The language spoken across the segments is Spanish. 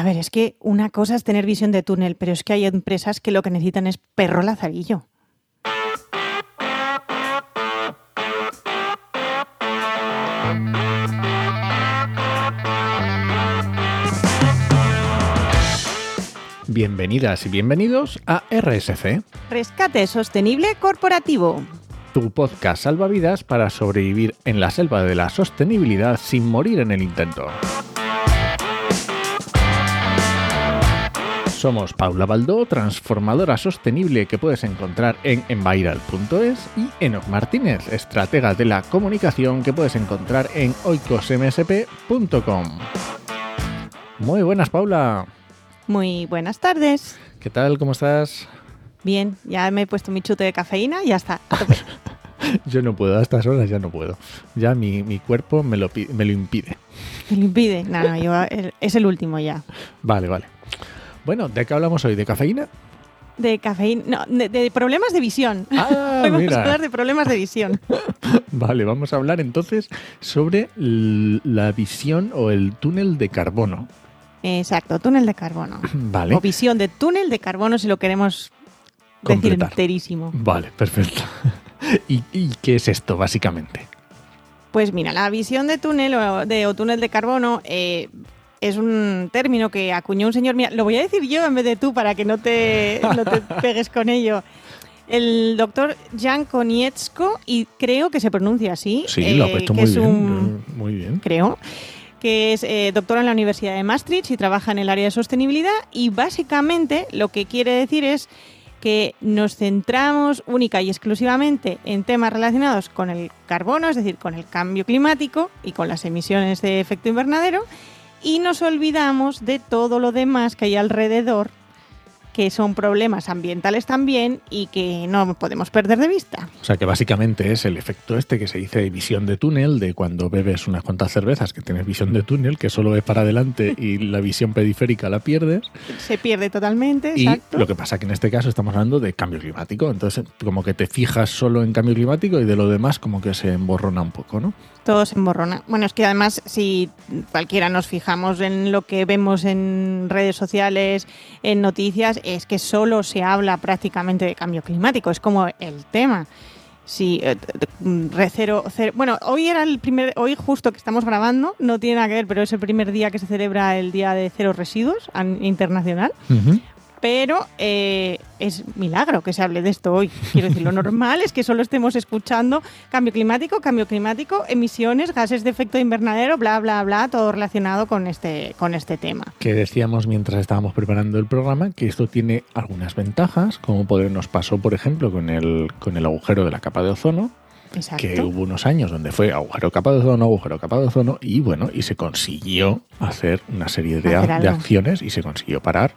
A ver, es que una cosa es tener visión de túnel, pero es que hay empresas que lo que necesitan es perro lazarillo. Bienvenidas y bienvenidos a RSC, Rescate sostenible corporativo. tu podcast salvavidas para sobrevivir en la selva de la sostenibilidad sin morir en el intento. Somos Paula Baldó, transformadora sostenible que puedes encontrar en enviral.es y Enoch Martínez, estratega de la comunicación que puedes encontrar en oicosmsp.com. Muy buenas, Paula. Muy buenas tardes. ¿Qué tal? ¿Cómo estás? Bien, ya me he puesto mi chute de cafeína y ya está. Yo no puedo, a estas horas ya no puedo. Ya mi, mi cuerpo me lo, me lo impide. Me lo impide. No, no, yo, es el último ya. Vale, vale. Bueno, ¿de qué hablamos hoy? ¿De cafeína? De cafeína. No, de, de problemas de visión. Ah, Hoy vamos a hablar de problemas de visión. Vale, vamos a hablar entonces sobre la visión o el túnel de carbono. Exacto, túnel de carbono. Vale. O visión de túnel de carbono si lo queremos decir Completar. enterísimo. Vale, perfecto. ¿Y, y qué es esto, básicamente? Pues mira, la visión de túnel o, de, o túnel de carbono eh, es un término que acuñó un señor. Mira, lo voy a decir yo en vez de tú para que no te, no te pegues con ello. El doctor Jan Konietzko, y creo que se pronuncia así. Sí, lo ha eh, puesto muy es bien. un- Muy bien. creo, que es eh, doctor en la Universidad de Maastricht y trabaja en el área de sostenibilidad y básicamente lo que quiere decir es que nos centramos única y exclusivamente en temas relacionados con el carbono, es decir, con el cambio climático y con las emisiones de efecto invernadero y nos olvidamos de todo lo demás que hay alrededor que son problemas ambientales también y que no podemos perder de vista. O sea que básicamente es el efecto este que se dice visión de túnel, de cuando bebes unas cuantas cervezas que tienes visión de túnel, que solo ves para adelante y la visión periférica la pierdes. Se pierde totalmente, Y exacto. lo que pasa que en este caso estamos hablando de cambio climático. Entonces, como que te fijas solo en cambio climático y de lo demás como que se emborrona un poco, ¿no? Todo se emborrona. Bueno, es que además, si cualquiera nos fijamos en lo que vemos en redes sociales, en noticias, es que solo se habla prácticamente de cambio climático. Es como el tema. Sí, eh, re- cero- cero- bueno, hoy era el primer, hoy justo que estamos grabando, no tiene nada que ver, pero es el primer día que se celebra el Día de Cero Residuos internacional. Pero eh, es milagro que se hable de esto hoy. Quiero decir, lo normal es que solo estemos escuchando cambio climático, cambio climático, emisiones, gases de efecto invernadero, bla, bla, bla, todo relacionado con este, con este tema. Que decíamos mientras estábamos preparando el programa que esto tiene algunas ventajas, como poder- nos pasó, por ejemplo, con el, con el agujero de la capa de ozono, Exacto. que hubo unos años donde fue agujero capa de ozono, agujero capa de ozono, y bueno, y se consiguió hacer una serie de, Hacer acciones y se consiguió parar.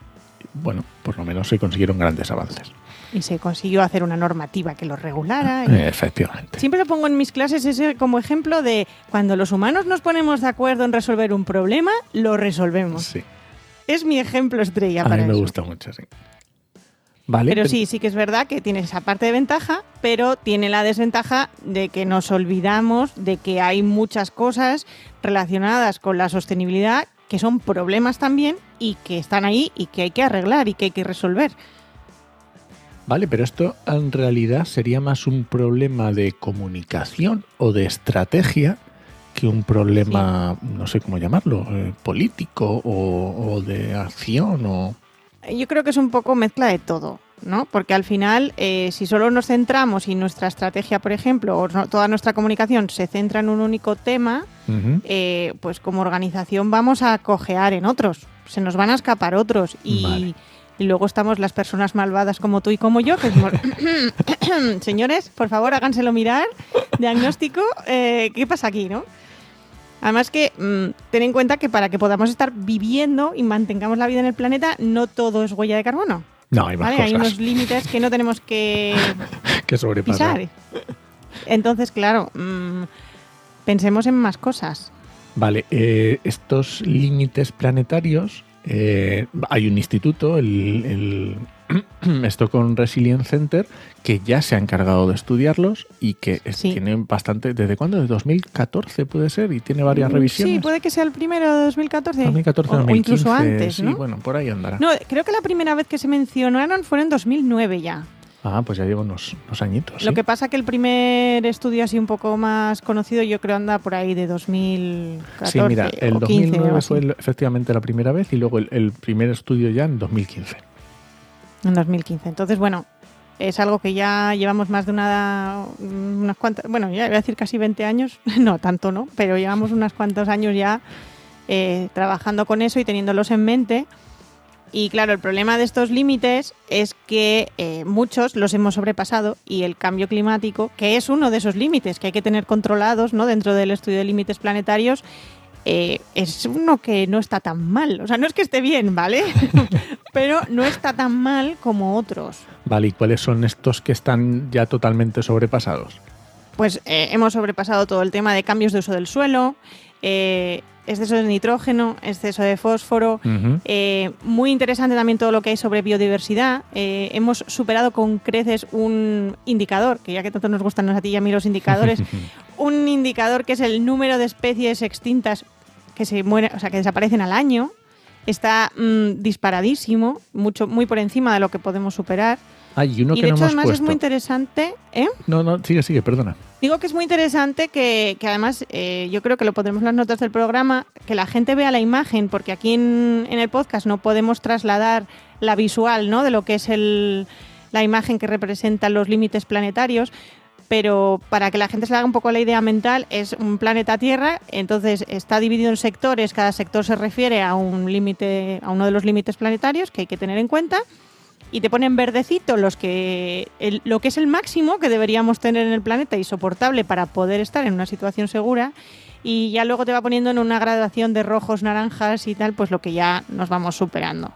Bueno, por lo menos se consiguieron grandes avances. Y se consiguió hacer una normativa que lo regulara. y- Eh, Efectivamente. Siempre lo pongo en mis clases ese como ejemplo de cuando los humanos nos ponemos de acuerdo en resolver un problema, lo resolvemos. Sí. Es mi ejemplo estrella A mí me eso. gusta mucho, sí. Vale, Pero sí, sí que es verdad que tiene esa parte de ventaja, pero tiene la desventaja de que nos olvidamos de que hay muchas cosas relacionadas con la sostenibilidad que son problemas también y que están ahí y que hay que arreglar y que hay que resolver. Vale, pero esto en realidad sería más un problema de comunicación o de estrategia que un problema, no sé cómo llamarlo, eh, político o, o de acción o... Yo creo que es un poco mezcla de todo, ¿no? Porque al final, eh, si solo nos centramos y nuestra estrategia, por ejemplo, o no- toda nuestra comunicación se centra en un único tema, eh, pues como organización vamos a cojear en otros, se nos van a escapar otros y, Vale. y luego estamos las personas malvadas como tú y como yo, que decimos, señores, por favor háganselo mirar, diagnóstico, eh, ¿qué pasa aquí, no? Además que mm, ten en cuenta que para que podamos estar viviendo y mantengamos la vida en el planeta, no todo es huella de carbono. No, hay más ¿vale? Hay unos límites que no tenemos que que sobrepasar. Entonces, claro, mm, pensemos en más cosas. Vale, eh, estos límites planetarios, eh, hay un instituto, el, el- esto con Resilience Center, que ya se ha encargado de estudiarlos y que Sí. tienen bastante. ¿Desde cuándo? ¿De 2014 puede ser? Y tiene varias revisiones. Sí, puede que sea el primero de 2014. 2014, o, o 2015. incluso antes, sí, ¿no? bueno, por ahí andará. No, creo que la primera vez que se mencionaron fue en 2009 ya. Ah, pues ya lleva unos, unos añitos. Lo ¿sí? que pasa que el primer estudio así un poco más conocido yo creo anda por ahí de 2014 Sí, mira, el o 15 o 2009 así. fue el- efectivamente la primera vez y luego el, el primer estudio ya en 2015. En 2015. Entonces, bueno, es algo que ya llevamos más de una, unas cuantas, bueno, ya voy a decir casi 20 años, no tanto, ¿no? Pero llevamos unos cuantos años ya eh, trabajando con eso y teniéndolos en mente. Y claro, el problema de estos límites es que eh, muchos los hemos sobrepasado y el cambio climático, que es uno de esos límites que hay que tener controlados ¿no? dentro del estudio de límites planetarios, eh, es uno que no está tan mal. O sea, no es que esté bien, ¿vale? Pero no está tan mal como otros. Vale, ¿y cuáles son estos que están ya totalmente sobrepasados? Pues eh, hemos sobrepasado todo el tema de cambios de uso del suelo, eh, exceso de nitrógeno, exceso de fósforo. Eh, muy interesante también todo lo que hay sobre biodiversidad. Eh, hemos superado con creces un indicador, que ya que tanto nos gustan a ti y a mí los indicadores, un indicador que es el número de especies extintas que se mueren, o sea, que desaparecen al año. Está mm, disparadísimo, mucho, muy por encima de lo que podemos superar. Ah, y uno y que de no hecho, hemos además, puesto. es muy interesante. ¿eh? No, no, sigue, sigue, perdona. Digo que es muy interesante que, que además eh, yo creo que lo pondremos en las notas del programa, que la gente vea la imagen, porque aquí en, en el podcast no podemos trasladar la visual ¿no? de lo que es el, la imagen que representa los límites planetarios, pero para que la gente se haga un poco la idea mental, es un planeta Tierra, entonces está dividido en sectores, cada sector se refiere a un límite, a uno de los límites planetarios que hay que tener en cuenta y te ponen verdecito los que lo que es el máximo que deberíamos tener en el planeta y soportable para poder estar en una situación segura y ya luego te va poniendo en una gradación de rojos, naranjas y tal, pues lo que ya nos vamos superando.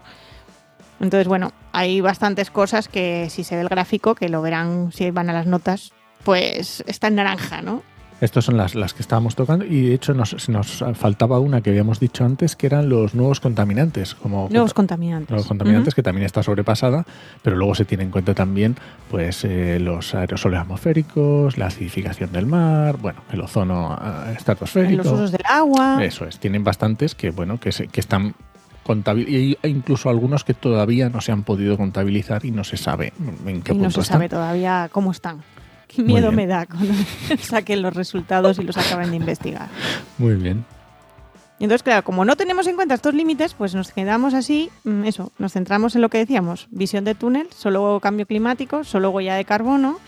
Entonces, bueno, hay bastantes cosas que si se ve el gráfico, que lo verán si van a las notas, pues está en naranja, ¿no? Estas son las, las que estábamos tocando y de hecho nos, nos faltaba una que habíamos dicho antes que eran los nuevos contaminantes. Como Nuevos contaminantes. Nuevos contaminantes, que también está sobrepasada, pero luego se tiene en cuenta también pues eh, los aerosoles atmosféricos, la acidificación del mar, bueno, el ozono eh, estratosférico. Los usos del agua. Eso es, tienen bastantes que bueno, que, se- que están contabilizados, e incluso algunos que todavía no se han podido contabilizar y no se sabe en qué y punto no se están. sabe todavía cómo están. Qué miedo me da cuando saquen los resultados y los acaben de investigar. Muy bien. Y entonces, claro, como no tenemos en cuenta estos límites, pues nos quedamos así, mm, eso, nos centramos en lo que decíamos, visión de túnel, solo cambio climático, solo huella de carbono.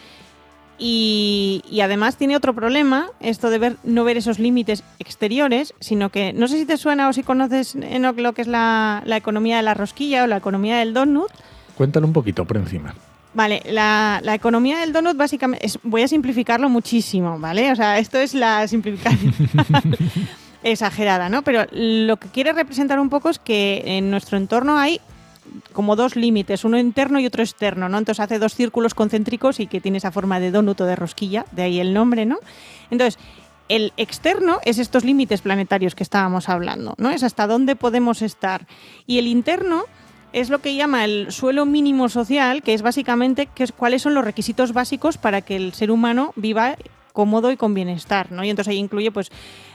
Y, y además tiene otro problema, esto de ver, no ver esos límites exteriores, sino que no sé si te suena o si conoces lo que es la, la economía de la rosquilla o la economía del donut. Cuéntalo un poquito por encima. Vale, la, la economía del donut básicamente, voy a simplificarlo muchísimo, ¿vale? O sea, esto es la simplificación exagerada, ¿no? Pero lo que quiere representar un poco es que en nuestro entorno hay como dos límites, uno interno y otro externo, ¿no? Entonces hace dos círculos concéntricos y que tiene esa forma de donut o de rosquilla, de ahí el nombre, ¿no? Entonces, el externo es estos límites planetarios que estábamos hablando, ¿no? Es hasta dónde podemos estar. Y el interno es lo que llama el suelo mínimo social, que es básicamente que es, cuáles son los requisitos básicos para que el ser humano viva cómodo y con bienestar, ¿no? Y entonces ahí incluye pues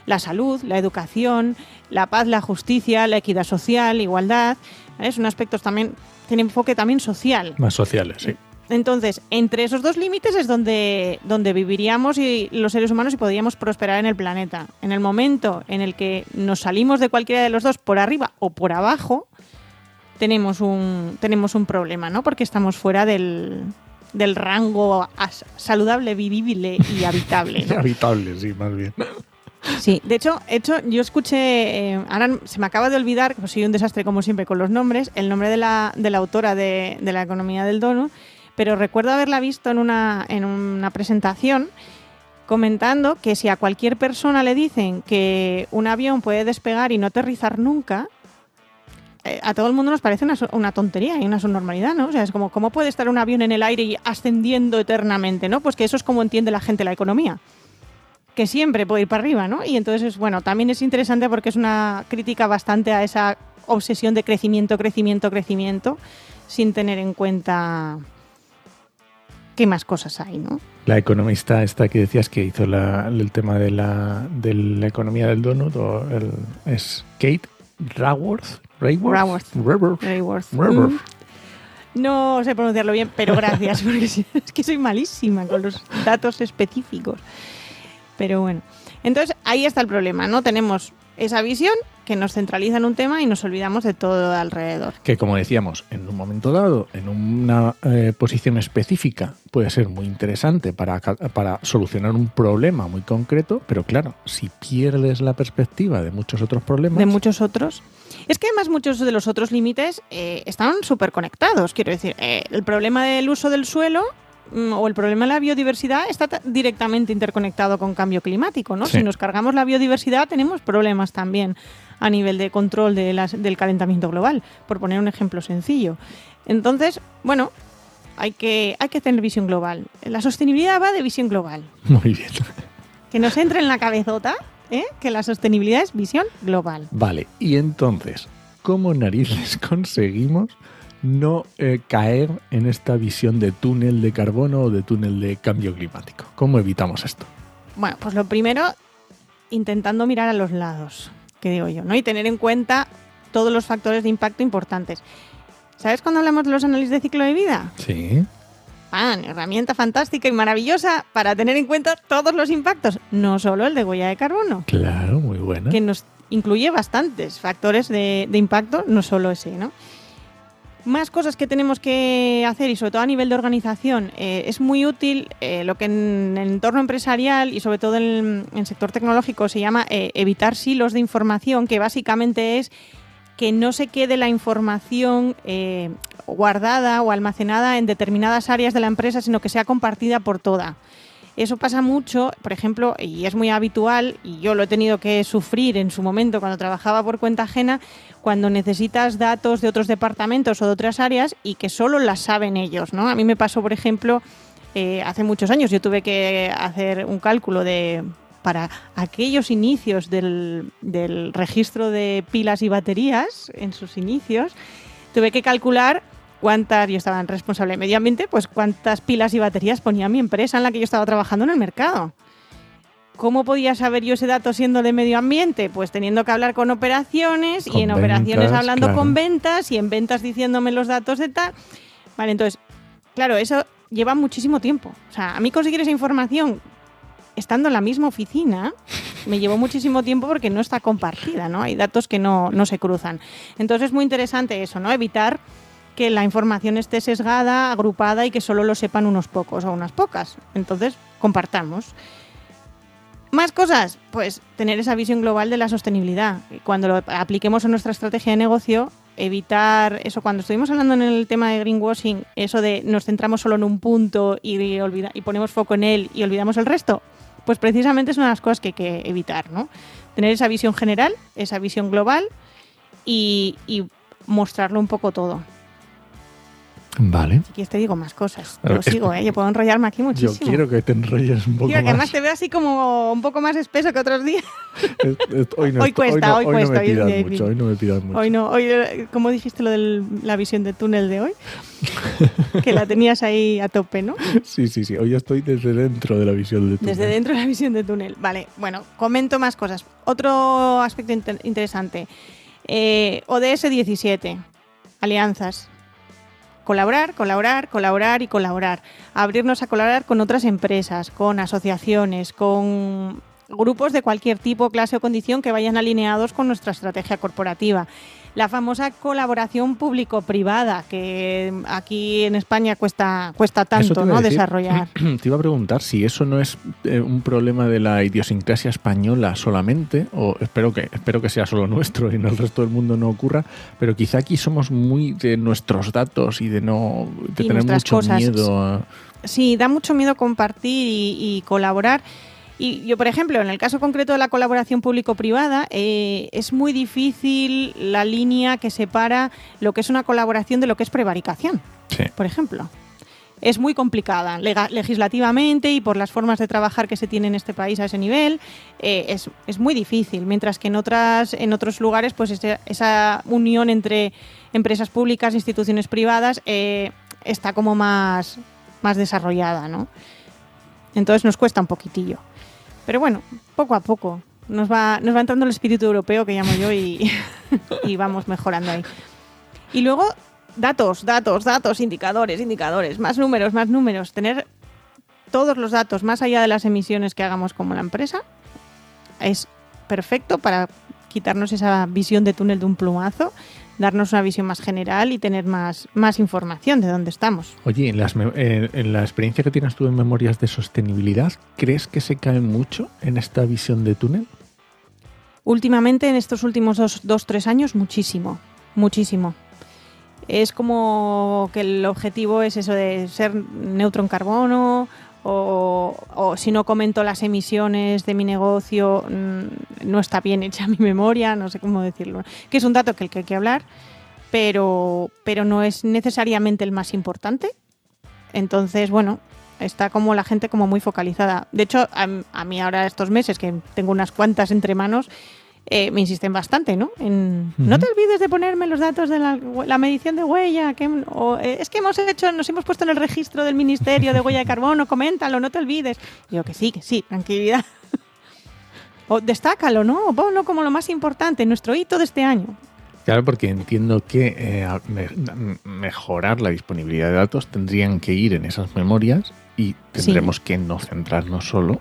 la salud, la educación, la paz, la justicia, la equidad social, igualdad, ¿vale? son aspectos también tiene enfoque también social. Más sociales, sí. Entonces, entre esos dos límites es donde, donde viviríamos y los seres humanos y podríamos prosperar en el planeta. En el momento en el que nos salimos de cualquiera de los dos por arriba o por abajo, tenemos un, tenemos un problema, ¿no? Porque estamos fuera del, del rango saludable, vivible y habitable. ¿no? Habitable, sí, más bien. Sí, de hecho, hecho yo escuché, eh, ahora se me acaba de olvidar, pues soy un desastre como siempre con los nombres, el nombre de la, de la autora de, de la economía del donut, pero recuerdo haberla visto en una, en una presentación comentando que si a cualquier persona le dicen que un avión puede despegar y no aterrizar nunca, a todo el mundo nos parece una, una tontería y una subnormalidad, ¿no? O sea, es como, ¿cómo puede estar un avión en el aire y ascendiendo eternamente, ¿no? Pues que eso es como entiende la gente la economía que siempre puede ir para arriba, ¿no? Y entonces, bueno, también es interesante porque es una crítica bastante a esa obsesión de crecimiento, crecimiento, crecimiento, sin tener en cuenta qué más cosas hay, ¿no? La economista esta que decías que hizo el tema de la, de la economía del donut es Kate Raworth. Raworth. Raworth. Raworth. Mm. No sé pronunciarlo bien, pero gracias, porque es que soy malísima con los datos específicos. Pero bueno, entonces ahí está el problema, ¿no? Tenemos esa visión que nos centraliza en un tema y nos olvidamos de todo alrededor. Que como decíamos, en un momento dado, en una eh, posición específica, puede ser muy interesante para, para solucionar un problema muy concreto, pero claro, si pierdes la perspectiva de muchos otros problemas, De muchos otros. Es que además muchos de los otros límites eh, están súper conectados. Quiero decir, eh, el problema del uso del suelo mm, o el problema de la biodiversidad está ta- directamente interconectado con cambio climático, ¿no? Sí. Si nos cargamos la biodiversidad tenemos problemas también a nivel de control de las- del calentamiento global, por poner un ejemplo sencillo. Entonces, bueno, hay que, hay que tener visión global. La sostenibilidad va de visión global. muy bien. Que nos entre en la cabezota ¿eh? que la sostenibilidad es visión global. Vale, y entonces, ¿cómo narices conseguimos no eh, caer en esta visión de túnel de carbono o de túnel de cambio climático? ¿Cómo evitamos esto? Bueno, pues lo primero, intentando mirar a los lados, que digo yo, ¿no? Y tener en cuenta todos los factores de impacto importantes. ¿Sabes cuando hablamos de los análisis de ciclo de vida? Sí. ¡Pan! Herramienta fantástica y maravillosa para tener en cuenta todos los impactos, no solo el de huella de carbono, Claro, muy buena. que nos incluye bastantes factores de, de impacto, no solo ese, ¿no? Más cosas que tenemos que hacer y sobre todo a nivel de organización. eh, es muy útil eh, lo que en el entorno empresarial y sobre todo en el sector tecnológico se llama eh, evitar silos de información, que básicamente es que no se quede la información guardada o almacenada en determinadas áreas de la empresa, sino que sea compartida por toda. Eso pasa mucho, por ejemplo, y es muy habitual, y yo lo he tenido que sufrir en su momento cuando trabajaba por cuenta ajena, cuando necesitas datos de otros departamentos o de otras áreas y que solo las saben ellos, ¿no? A mí me pasó, por ejemplo, eh, hace muchos años, yo tuve que hacer un cálculo de para aquellos inicios del, del registro de pilas y baterías, en sus inicios, tuve que calcular cuántas, yo estaba en responsable de medio ambiente, pues cuántas pilas y baterías ponía mi empresa en la que yo estaba trabajando en el mercado. ¿Cómo podía saber yo ese dato siendo de medio ambiente? Pues teniendo que hablar con operaciones Con y en operaciones ventas, hablando claro. con ventas y en ventas diciéndome los datos de tal. Vale, entonces, claro, eso lleva muchísimo tiempo. O sea, a mí conseguir esa información estando en la misma oficina me llevó muchísimo tiempo porque no está compartida, ¿no? Hay datos que no, no se cruzan. Entonces es muy interesante eso, ¿no? Evitar que la información esté sesgada, agrupada y que solo lo sepan unos pocos o unas pocas. Entonces, compartamos. Más cosas, pues tener esa visión global de la sostenibilidad. Cuando lo apliquemos en nuestra estrategia de negocio, evitar eso. Cuando estuvimos hablando en el tema de greenwashing, eso de nos centramos solo en un punto y, olvida- y ponemos foco en él y olvidamos el resto, pues precisamente es una de las cosas que hay que evitar, ¿no? Tener esa visión general, esa visión global y mostrarlo un poco todo. Vale. Si quieres te digo más cosas. Yo sigo, ¿eh? Yo puedo enrollarme aquí Yo muchísimo. quiero que te enrolles un poco Tío, que además más. te veo así como un poco más espeso que otros días. Es- es- Hoy, no Hoy est- cuesta, no- hoy no cuesta, me hoy es pidas día mucho, hoy no me pidas mucho. Hoy no, hoy, ¿cómo dijiste lo de la visión de túnel de hoy? que la tenías ahí a tope, ¿no? Sí, sí, sí. Hoy estoy desde dentro de la visión de tu Desde dentro de la visión de túnel. Vale, bueno, comento más cosas. Otro aspecto inter- interesante. Eh, ODS 17. Alianzas. Colaborar, colaborar, colaborar y colaborar. Abrirnos a colaborar con otras empresas, con asociaciones, con grupos de cualquier tipo, clase o condición que vayan alineados con nuestra estrategia corporativa. La famosa colaboración público-privada, que aquí en España cuesta, cuesta tanto ¿no? decir. desarrollar. Te iba a preguntar si eso no es eh, un problema de la idiosincrasia española solamente, o espero que, espero que sea solo nuestro y en el resto del mundo no ocurra, pero quizá aquí somos muy de nuestros datos y de no de Y tener mucho cosas. miedo a... Sí, da mucho miedo compartir y, y colaborar. Y yo, por ejemplo, en el caso concreto de la colaboración público-privada, eh, es muy difícil la línea que separa lo que es una colaboración de lo que es prevaricación, Sí. por ejemplo. es muy complicada legislativamente y por las formas de trabajar que se tiene en este país a ese nivel eh, es, muy difícil mientras que en otras en otros lugares pues esa unión entre empresas públicas instituciones privadas eh, está como más más desarrollada no entonces nos cuesta un poquitillo pero bueno poco a poco nos va nos va entrando el espíritu europeo que llamo yo y, y vamos mejorando ahí. Y luego datos, datos, datos, indicadores, indicadores, más números, más números, tener todos los datos más allá de las emisiones que hagamos como la empresa es perfecto para quitarnos esa visión de túnel de un plumazo, darnos una visión más general y tener más, más información de dónde estamos. Oye, en, en, la experiencia que tienes tú en memorias de sostenibilidad, ¿crees que se cae mucho en esta visión de túnel? Últimamente, en estos últimos dos, dos tres años, muchísimo, muchísimo es como que el objetivo es eso de ser neutro en carbono o, si no comento las emisiones de mi negocio mm, no está bien hecha mi memoria, no sé cómo decirlo, que es un dato que que hay que hablar, pero, pero no es necesariamente el más importante. Entonces, bueno, está como la gente como muy focalizada. De hecho, a, a mí ahora estos meses que tengo unas cuantas entre manos, eh, me insisten bastante, ¿no? En, No te olvides de ponerme los datos de la, medición de huella. Que, eh, es que hemos hecho, nos hemos puesto en el registro del Ministerio de Huella de Carbono, coméntalo, no te olvides. Digo que sí, que sí, tranquilidad. o destácalo, ¿no? O ponlo como lo más importante, nuestro hito de este año. Claro, porque entiendo que eh, mejorar la disponibilidad de datos tendrían que ir en esas memorias y tendremos que no centrarnos solo.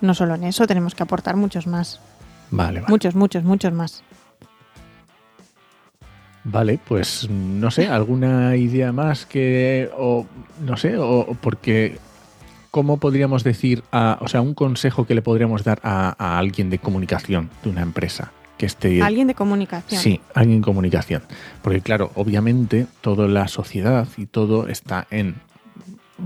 No solo en eso, tenemos que aportar muchos más. Vale, Muchos, muchos, muchos más. Vale, pues no sé, alguna idea más que, o no sé, o porque, ¿cómo podríamos decir, a, o sea, un consejo que le podríamos dar a, alguien de comunicación de una empresa? Que esté, alguien de comunicación. Sí, alguien en comunicación. Porque claro, obviamente toda la sociedad y todo está en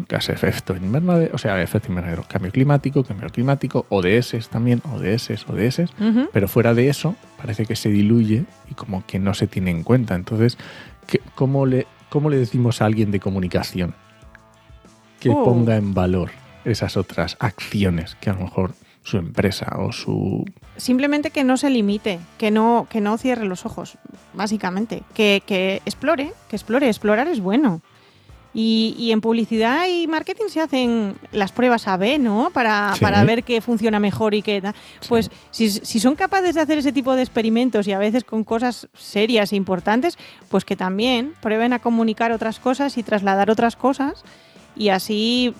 gas efecto invernadero, o sea, efecto invernadero, cambio climático, cambio climático, ODS también, ODS, ODS, pero fuera de eso parece que se diluye y como que no se tiene en cuenta. Entonces, ¿cómo le, cómo le decimos a alguien de comunicación que oh. ponga en valor esas otras acciones que a lo mejor su empresa o su simplemente que no se limite, que no que no cierre los ojos, básicamente, que, que explore, que explore, explorar es bueno. Y, en publicidad y marketing se hacen las pruebas A-B, ¿no? Para, ver qué funciona mejor y qué tal. Pues si, son capaces de hacer ese tipo de experimentos y a veces con cosas serias e importantes, pues que también prueben a comunicar otras cosas y trasladar otras cosas y así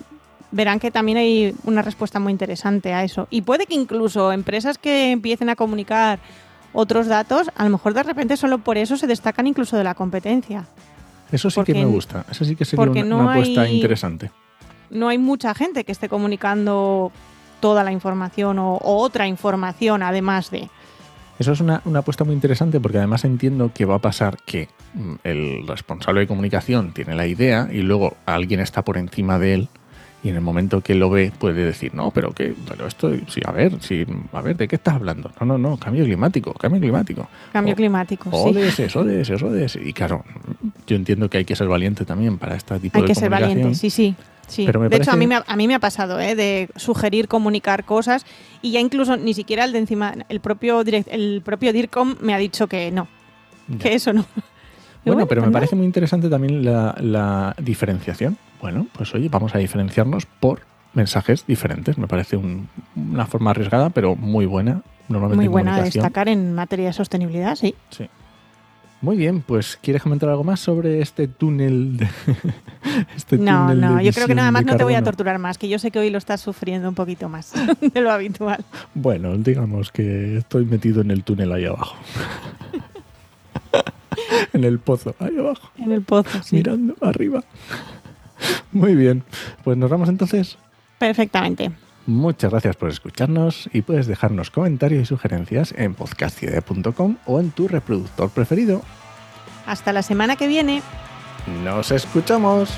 verán que también hay una respuesta muy interesante a eso. Y puede que incluso empresas que empiecen a comunicar otros datos, a lo mejor de repente solo por eso se destacan incluso de la competencia. Eso sí que me gusta. Eso sí que sería una, apuesta interesante. No hay mucha gente que esté comunicando toda la información o, otra información además de. Eso es una, una, apuesta muy interesante porque además entiendo que va a pasar que mm, el responsable de comunicación tiene la idea y luego alguien está por encima de él y en el momento que lo ve puede decir, no, pero que, pero esto, sí, a ver, sí, a ver, ¿de qué estás hablando? No, no, no, cambio climático, cambio climático. Cambio climático, sí. ODS, ODS, ODS. Y claro, yo entiendo que hay que ser valiente también para este tipo de Hay que ser valiente, sí, sí. Sí. de hecho, a mí, me ha, a mí me ha pasado ¿eh? de sugerir comunicar cosas y ya incluso ni siquiera el de encima, el propio, direct, el propio DIRCOM me ha dicho que no, que eso no. Bueno, pero me pues parece muy interesante también la, la diferenciación bueno, pues oye, vamos a diferenciarnos por mensajes diferentes. Me parece una forma arriesgada, pero muy buena. Normalmente muy buena a destacar en materia de sostenibilidad, sí. Sí. Muy bien, pues ¿quieres comentar algo más sobre este túnel? De, este no, no, yo creo que nada más no te voy a torturar más, que yo sé que hoy lo estás sufriendo un poquito más de lo habitual. Bueno, digamos que estoy metido en el túnel ahí abajo. en el pozo, ahí abajo. En el pozo, sí. Mirando arriba. Muy bien, pues nos vamos entonces. Perfectamente. Muchas gracias por escucharnos y puedes dejarnos comentarios y sugerencias en podcastcidea.com o en tu reproductor preferido. Hasta la semana que viene. Nos escuchamos.